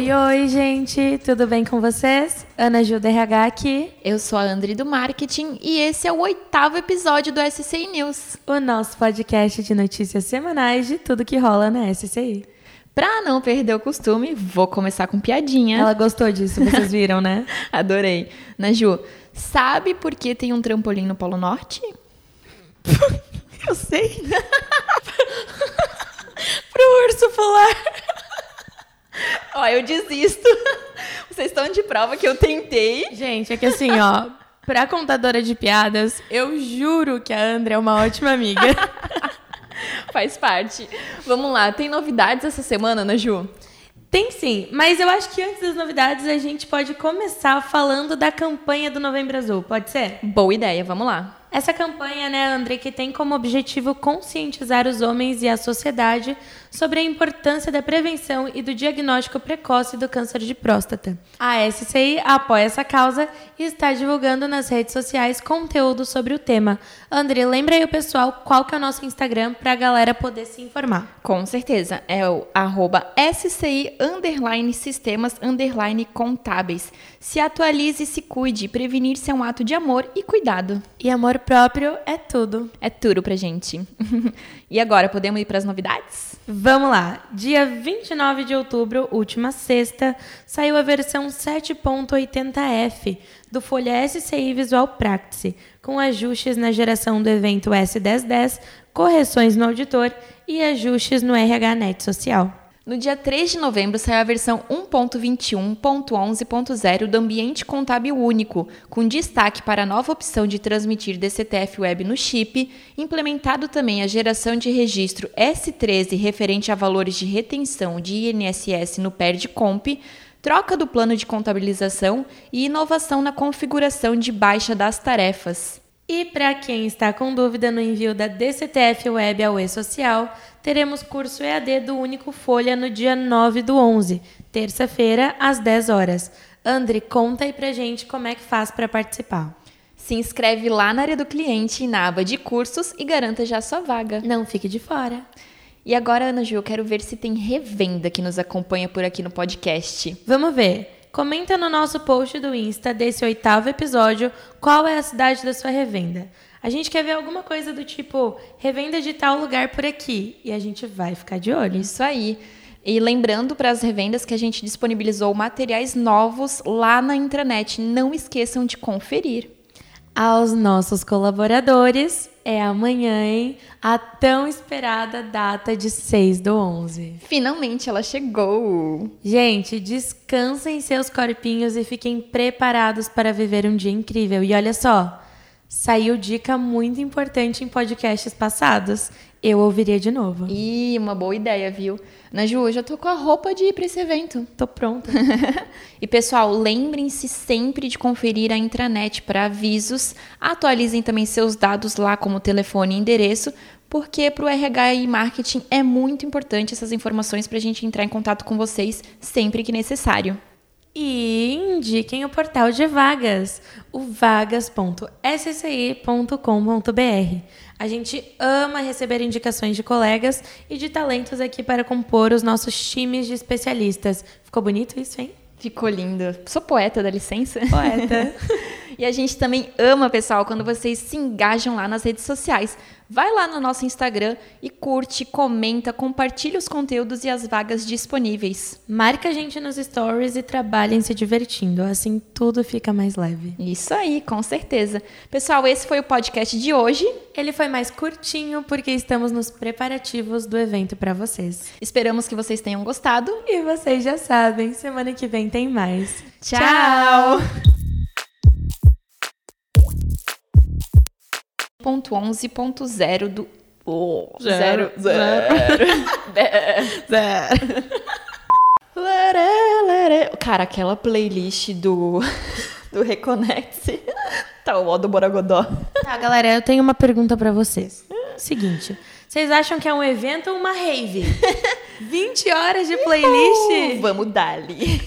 Oi, gente, tudo bem com vocês? Ana Gil RH aqui. Eu sou a Andri do Marketing e esse é o oitavo episódio do SCI News. O nosso podcast de notícias semanais de tudo que rola na SCI. Pra não perder o costume, vou começar com piadinha. Ela gostou disso, vocês viram, né? Adorei. Naju, sabe por que tem um trampolim no Polo Norte? Eu sei. Pro urso polar. Ó, eu desisto. Vocês estão de prova que eu tentei. Gente, é que assim, ó, pra contadora de piadas, eu juro que a André é uma ótima amiga. Faz parte. Vamos lá, tem novidades essa semana, Ana Ju? Tem sim, mas eu acho que antes das novidades a gente pode começar falando da campanha do Novembro Azul, pode ser? Boa ideia, vamos lá. Essa campanha, né, André, que tem como objetivo conscientizar os homens e a sociedade sobre a importância da prevenção e do diagnóstico precoce do câncer de próstata. A SCI apoia essa causa e está divulgando nas redes sociais conteúdo sobre o tema. André, lembra aí o pessoal qual que é o nosso Instagram para a galera poder se informar. Com certeza, é o arroba SCI underline sistemas underline contábeis. Se atualize e se cuide, prevenir-se é um ato de amor e cuidado. E amor próprio é tudo. É tudo pra gente. e agora, podemos ir para as novidades? Vamos lá. Dia 29 de outubro, última sexta, saiu a versão 7.80F do Folha SCI Visual Practice, com ajustes na geração do evento S1010, correções no auditor e ajustes no RHNet Social. No dia 3 de novembro saiu a versão 1.21.11.0 do Ambiente Contábil Único, com destaque para a nova opção de transmitir DCTF Web no chip, implementado também a geração de registro S13 referente a valores de retenção de INSS no PERD-COMP, troca do plano de contabilização e inovação na configuração de baixa das tarefas. E para quem está com dúvida no envio da DCTF Web ao E-Social, teremos curso EAD do Único Folha no dia 9 do 11, terça-feira, às 10 horas. André, conta aí pra gente como é que faz para participar. Se inscreve lá na área do cliente, na aba de cursos e garanta já sua vaga. Não fique de fora. E agora, Ana Ju, eu quero ver se tem revenda que nos acompanha por aqui no podcast. Vamos ver. Comenta no nosso post do Insta desse oitavo episódio qual é a cidade da sua revenda. A gente quer ver alguma coisa do tipo revenda de tal lugar por aqui e a gente vai ficar de olho. Isso aí. E lembrando para as revendas que a gente disponibilizou materiais novos lá na intranet. Não esqueçam de conferir. Aos nossos colaboradores, é amanhã, hein? A tão esperada data de 6 do 11. Finalmente ela chegou! Gente, descansem seus corpinhos e fiquem preparados para viver um dia incrível. E olha só, saiu dica muito importante em podcasts passados. Eu ouviria de novo. Ih, uma boa ideia, viu? Naju, eu já tô com a roupa de ir para esse evento. Tô pronta. e pessoal, lembrem-se sempre de conferir a intranet para avisos. Atualizem também seus dados lá, como telefone e endereço, porque para o RH e marketing é muito importante essas informações para a gente entrar em contato com vocês sempre que necessário. E indiquem o portal de vagas, o vagas.sci.com.br. A gente ama receber indicações de colegas e de talentos aqui para compor os nossos times de especialistas. Ficou bonito isso, hein? Ficou lindo. Sou poeta, dá licença? Poeta. E a gente também ama, pessoal, quando vocês se engajam lá nas redes sociais. Vai lá no nosso Instagram e curte, comenta, compartilha os conteúdos e as vagas disponíveis. Marca a gente nos stories e trabalhem se divertindo, assim tudo fica mais leve. Isso aí, com certeza. Pessoal, esse foi o podcast de hoje. Ele foi mais curtinho porque estamos nos preparativos do evento para vocês. Esperamos que vocês tenham gostado e vocês já sabem, semana que vem tem mais. Tchau. Tchau. 0.11.0 do. Oh, zero. Zero. Zero. zero. zero. Cara, aquela playlist do, do Reconect tá o ó do Boragodó Tá, galera, eu tenho uma pergunta para vocês. Seguinte, vocês acham que é um evento ou uma rave? 20 horas de playlist? Uhul, vamos dali.